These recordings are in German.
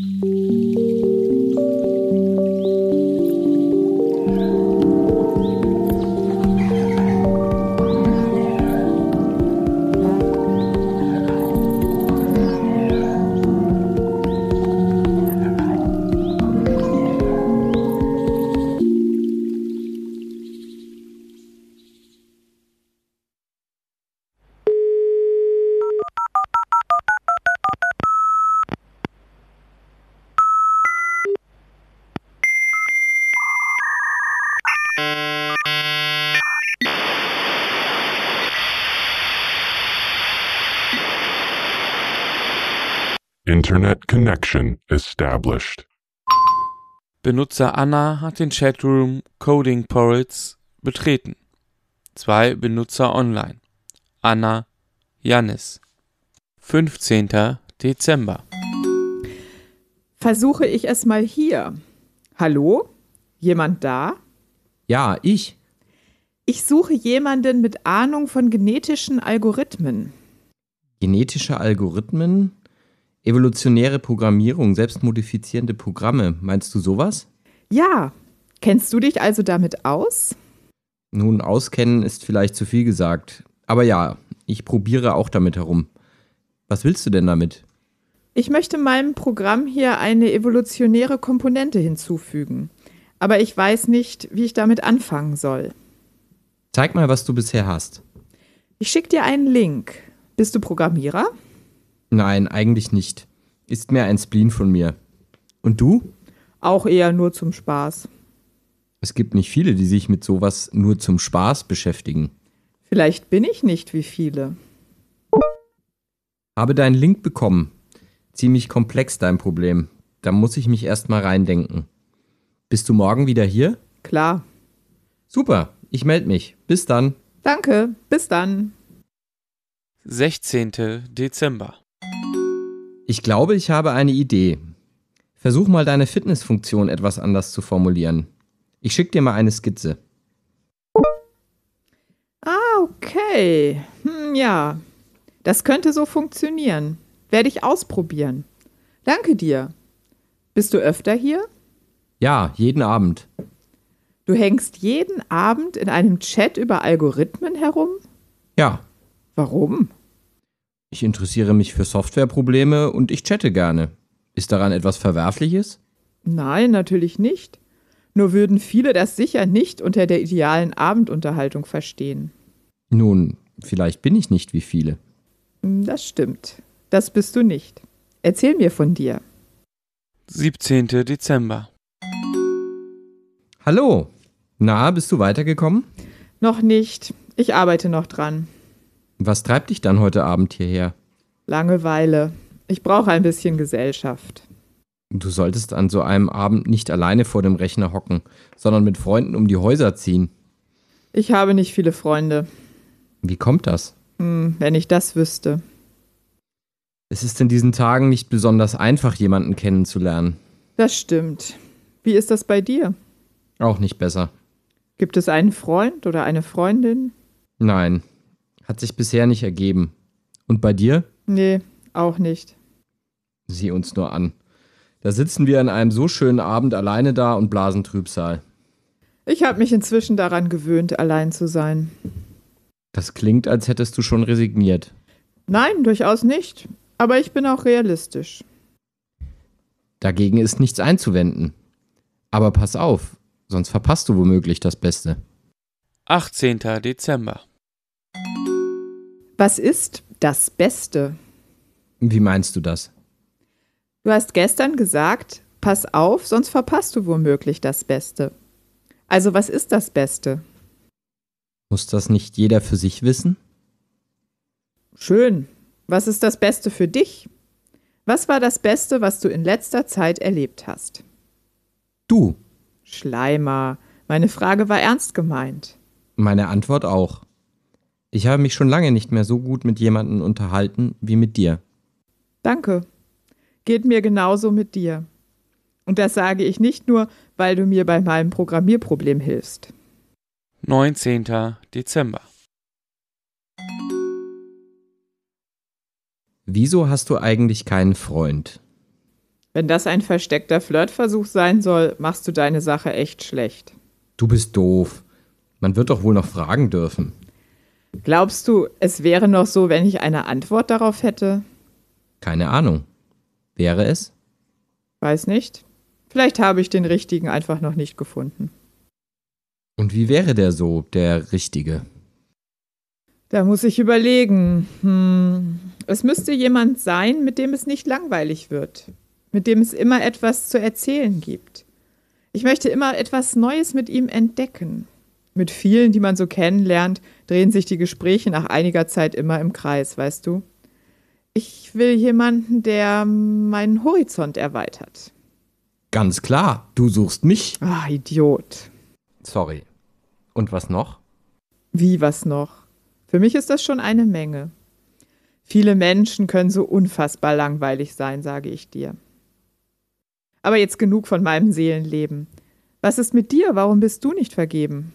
Mm-hmm. Internet connection established. Benutzer Anna hat den Chatroom Coding Porrits betreten. Zwei Benutzer online. Anna, Jannis. 15. Dezember. Versuche ich es mal hier. Hallo? Jemand da? Ja, ich. Ich suche jemanden mit Ahnung von genetischen Algorithmen. Genetische Algorithmen? Evolutionäre Programmierung, selbstmodifizierende Programme. Meinst du sowas? Ja. Kennst du dich also damit aus? Nun, auskennen ist vielleicht zu viel gesagt. Aber ja, ich probiere auch damit herum. Was willst du denn damit? Ich möchte meinem Programm hier eine evolutionäre Komponente hinzufügen. Aber ich weiß nicht, wie ich damit anfangen soll. Zeig mal, was du bisher hast. Ich schicke dir einen Link. Bist du Programmierer? Nein, eigentlich nicht. Ist mehr ein Spleen von mir. Und du? Auch eher nur zum Spaß. Es gibt nicht viele, die sich mit sowas nur zum Spaß beschäftigen. Vielleicht bin ich nicht wie viele. Habe deinen Link bekommen. Ziemlich komplex dein Problem. Da muss ich mich erst mal reindenken. Bist du morgen wieder hier? Klar. Super, ich melde mich. Bis dann. Danke, bis dann. 16. Dezember. Ich glaube, ich habe eine Idee. Versuch mal deine Fitnessfunktion etwas anders zu formulieren. Ich schicke dir mal eine Skizze. Ah, okay. Hm, ja. Das könnte so funktionieren. Werde ich ausprobieren. Danke dir. Bist du öfter hier? Ja, jeden Abend. Du hängst jeden Abend in einem Chat über Algorithmen herum? Ja, Warum? Ich interessiere mich für Softwareprobleme und ich chatte gerne. Ist daran etwas Verwerfliches? Nein, natürlich nicht. Nur würden viele das sicher nicht unter der idealen Abendunterhaltung verstehen. Nun, vielleicht bin ich nicht wie viele. Hm, Das stimmt. Das bist du nicht. Erzähl mir von dir. 17. Dezember. Hallo. Na, bist du weitergekommen? Noch nicht. Ich arbeite noch dran. Was treibt dich dann heute Abend hierher? Langeweile. Ich brauche ein bisschen Gesellschaft. Du solltest an so einem Abend nicht alleine vor dem Rechner hocken, sondern mit Freunden um die Häuser ziehen. Ich habe nicht viele Freunde. Wie kommt das? Hm, wenn ich das wüsste. Es ist in diesen Tagen nicht besonders einfach, jemanden kennenzulernen. Das stimmt. Wie ist das bei dir? Auch nicht besser. Gibt es einen Freund oder eine Freundin? Nein, hat sich bisher nicht ergeben. Und bei dir? Nee, auch nicht. Sieh uns nur an. Da sitzen wir an einem so schönen Abend alleine da und blasen Trübsal. Ich habe mich inzwischen daran gewöhnt, allein zu sein. Das klingt, als hättest du schon resigniert. Nein, durchaus nicht. Aber ich bin auch realistisch. Dagegen ist nichts einzuwenden. Aber pass auf, sonst verpasst du womöglich das Beste. 18. Dezember. Was ist das Beste? Wie meinst du das? Du hast gestern gesagt, pass auf, sonst verpasst du womöglich das Beste. Also was ist das Beste? Muss das nicht jeder für sich wissen? Schön. Was ist das Beste für dich? Was war das Beste, was du in letzter Zeit erlebt hast? Du. Schleimer, meine Frage war ernst gemeint. Meine Antwort auch. Ich habe mich schon lange nicht mehr so gut mit jemandem unterhalten wie mit dir. Danke. Geht mir genauso mit dir. Und das sage ich nicht nur, weil du mir bei meinem Programmierproblem hilfst. 19. Dezember. Wieso hast du eigentlich keinen Freund? Wenn das ein versteckter Flirtversuch sein soll, machst du deine Sache echt schlecht. Du bist doof. Man wird doch wohl noch fragen dürfen. Glaubst du, es wäre noch so, wenn ich eine Antwort darauf hätte? Keine Ahnung. Wäre es? Weiß nicht. Vielleicht habe ich den richtigen einfach noch nicht gefunden. Und wie wäre der so, der Richtige? Da muss ich überlegen. Hm. Es müsste jemand sein, mit dem es nicht langweilig wird, mit dem es immer etwas zu erzählen gibt. Ich möchte immer etwas Neues mit ihm entdecken. Mit vielen, die man so kennenlernt, drehen sich die Gespräche nach einiger Zeit immer im Kreis, weißt du? Ich will jemanden, der meinen Horizont erweitert. Ganz klar, du suchst mich. Ah, Idiot. Sorry. Und was noch? Wie was noch? Für mich ist das schon eine Menge. Viele Menschen können so unfassbar langweilig sein, sage ich dir. Aber jetzt genug von meinem Seelenleben. Was ist mit dir? Warum bist du nicht vergeben?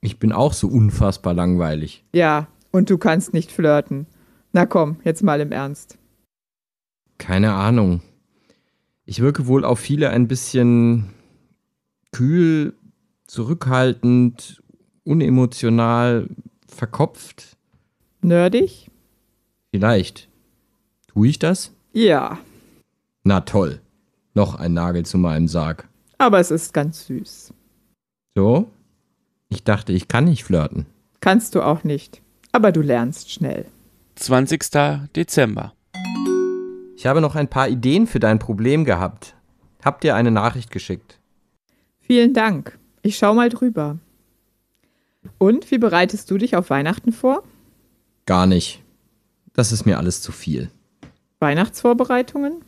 Ich bin auch so unfassbar langweilig. Ja, und du kannst nicht flirten. Na komm, jetzt mal im Ernst. Keine Ahnung. Ich wirke wohl auf viele ein bisschen kühl, zurückhaltend, unemotional, verkopft. Nerdig? Vielleicht. Tue ich das? Ja, Na toll. Noch ein Nagel zu meinem Sarg. aber es ist ganz süß. So? Ich dachte, ich kann nicht flirten. Kannst du auch nicht. Aber du lernst schnell. 20. Dezember. Ich habe noch ein paar Ideen für dein Problem gehabt. Hab dir eine Nachricht geschickt. Vielen Dank. Ich schau mal drüber. Und wie bereitest du dich auf Weihnachten vor? Gar nicht. Das ist mir alles zu viel. Weihnachtsvorbereitungen?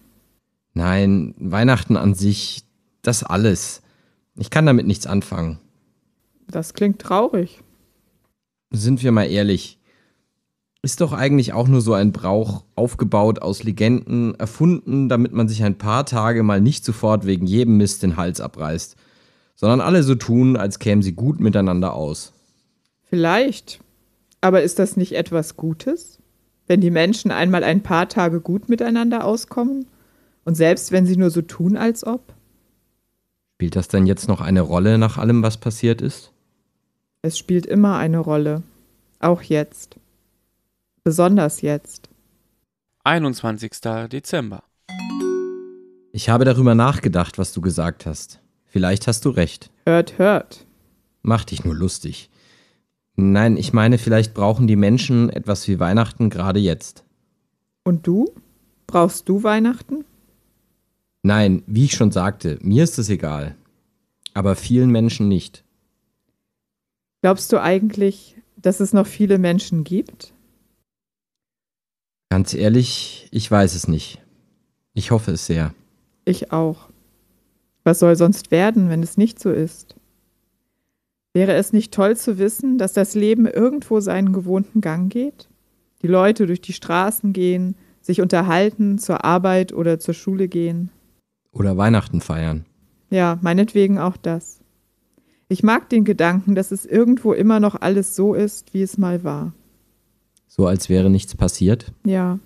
Nein, Weihnachten an sich, das alles. Ich kann damit nichts anfangen. Das klingt traurig. Sind wir mal ehrlich. Ist doch eigentlich auch nur so ein Brauch, aufgebaut aus Legenden, erfunden, damit man sich ein paar Tage mal nicht sofort wegen jedem Mist den Hals abreißt, sondern alle so tun, als kämen sie gut miteinander aus. Vielleicht. Aber ist das nicht etwas Gutes? Wenn die Menschen einmal ein paar Tage gut miteinander auskommen? Und selbst wenn sie nur so tun, als ob? Spielt das denn jetzt noch eine Rolle nach allem, was passiert ist? Es spielt immer eine Rolle. Auch jetzt. Besonders jetzt. 21. Dezember. Ich habe darüber nachgedacht, was du gesagt hast. Vielleicht hast du recht. Hört, hört. Mach dich nur lustig. Nein, ich meine, vielleicht brauchen die Menschen etwas wie Weihnachten gerade jetzt. Und du? Brauchst du Weihnachten? Nein, wie ich schon sagte, mir ist es egal. Aber vielen Menschen nicht. Glaubst du eigentlich, dass es noch viele Menschen gibt? Ganz ehrlich, ich weiß es nicht. Ich hoffe es sehr. Ich auch. Was soll sonst werden, wenn es nicht so ist? Wäre es nicht toll zu wissen, dass das Leben irgendwo seinen gewohnten Gang geht? Die Leute durch die Straßen gehen, sich unterhalten, zur Arbeit oder zur Schule gehen. Oder Weihnachten feiern. Ja, meinetwegen auch das. Ich mag den Gedanken, dass es irgendwo immer noch alles so ist, wie es mal war. So als wäre nichts passiert. Ja,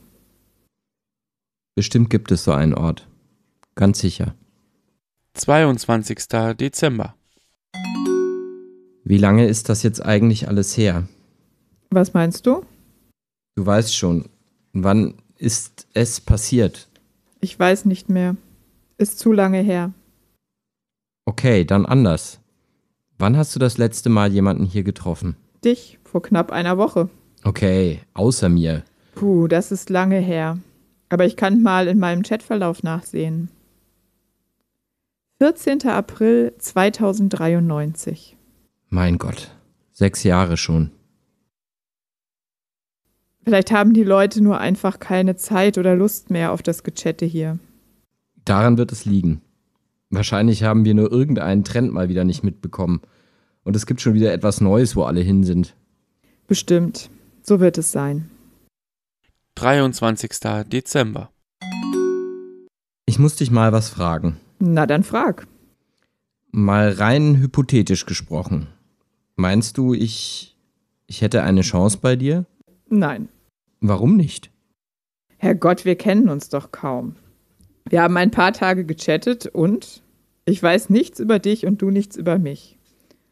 Bestimmt gibt es so einen Ort. Ganz sicher. 22. Dezember. Wie lange ist das jetzt eigentlich alles her? was meinst du? Du weißt schon, wann ist es passiert? Ich weiß nicht mehr. Ist zu lange her. Okay, dann anders. Wann hast du das letzte Mal jemanden hier getroffen? Dich vor knapp einer Woche. Okay, außer mir. Puh, das ist lange her. Aber ich kann mal in meinem Chatverlauf nachsehen. 14. April 2093. Mein Gott, sechs Jahre schon. Vielleicht haben die Leute nur einfach keine Zeit oder Lust mehr auf das Gechatte hier. Daran wird es liegen. Wahrscheinlich haben wir nur irgendeinen Trend mal wieder nicht mitbekommen. Und es gibt schon wieder etwas Neues, wo alle hin sind. Bestimmt. So wird es sein. 23. Dezember. Ich muss dich mal was fragen. Na dann frag. Mal rein hypothetisch gesprochen. Meinst du, ich. ich hätte eine Chance bei dir? Nein. Warum nicht? Herrgott, wir kennen uns doch kaum. Wir haben ein paar Tage gechattet und ich weiß nichts über dich und du nichts über mich.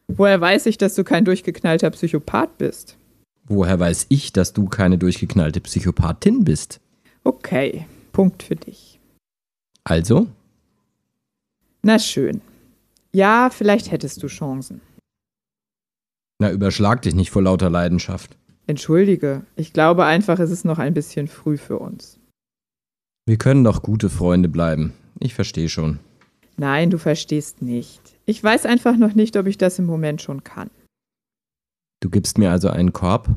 Woher weiß ich, dass du kein durchgeknallter Psychopath bist? Woher weiß ich, dass du keine durchgeknallte Psychopathin bist? Okay, Punkt für dich. Also? Na schön. Ja, vielleicht hättest du Chancen. Na, überschlag dich nicht vor lauter Leidenschaft. Entschuldige, ich glaube einfach, es ist noch ein bisschen früh für uns. Wir können doch gute Freunde bleiben. Ich verstehe schon. Nein, du verstehst nicht. Ich weiß einfach noch nicht, ob ich das im Moment schon kann. Du gibst mir also einen Korb?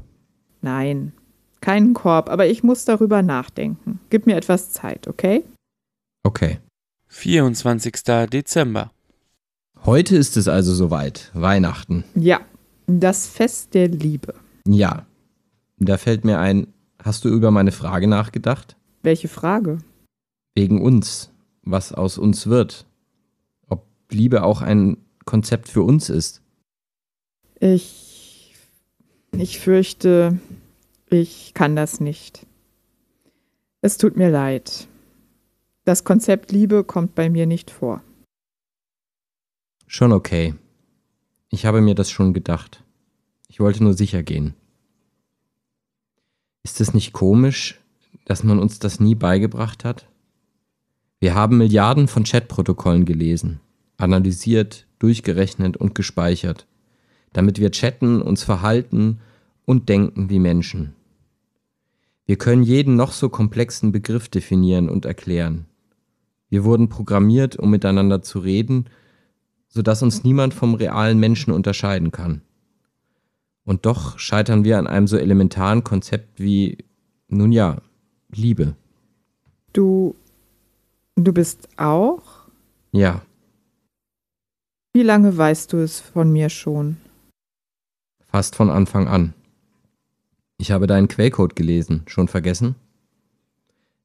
Nein, keinen Korb, aber ich muss darüber nachdenken. Gib mir etwas Zeit, okay? Okay. 24. Dezember. Heute ist es also soweit. Weihnachten. Ja, das Fest der Liebe. Ja. Da fällt mir ein, hast du über meine Frage nachgedacht? Welche Frage? Wegen uns. Was aus uns wird. Liebe auch ein Konzept für uns ist. Ich. Ich fürchte, ich kann das nicht. Es tut mir leid. Das Konzept Liebe kommt bei mir nicht vor. Schon okay. Ich habe mir das schon gedacht. Ich wollte nur sicher gehen. Ist es nicht komisch, dass man uns das nie beigebracht hat? Wir haben Milliarden von Chatprotokollen gelesen, analysiert, durchgerechnet und gespeichert, damit wir chatten, uns verhalten und denken wie Menschen. Wir können jeden noch so komplexen Begriff definieren und erklären. Wir wurden programmiert, um miteinander zu reden, sodass uns niemand vom realen Menschen unterscheiden kann. Und doch scheitern wir an einem so elementaren Konzept wie, nun ja, Liebe. Du. Du bist auch? Ja, Wie lange weißt du es von mir schon? fast von Anfang an. Ich habe deinen Quellcode gelesen, schon vergessen?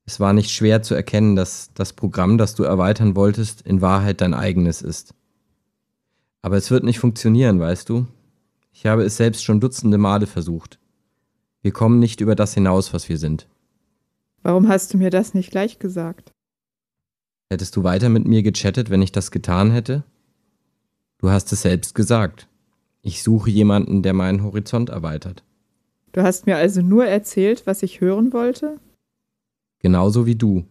Es war nicht schwer zu erkennen, dass das Programm, das du erweitern wolltest, in Wahrheit dein eigenes ist. Aber es wird nicht funktionieren, weißt du? Ich habe es selbst schon dutzende Male versucht. Wir kommen nicht über das hinaus, was wir sind. Warum hast du mir das nicht gleich gesagt? Hättest du weiter mit mir gechattet, wenn ich das getan hätte? Du hast es selbst gesagt. Ich suche jemanden, der meinen Horizont erweitert. Du hast mir also nur erzählt, was ich hören wollte? Genauso wie du.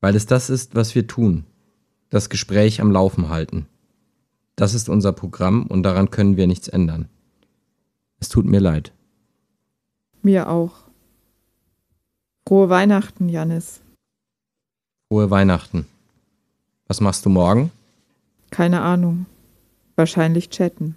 Weil es das ist, was wir tun. Das Gespräch am Laufen halten. Das ist unser Programm und daran können wir nichts ändern. Es tut mir leid. Mir auch. Frohe Weihnachten, Janis. Frohe Weihnachten. Was machst du morgen? Keine Ahnung. Wahrscheinlich chatten.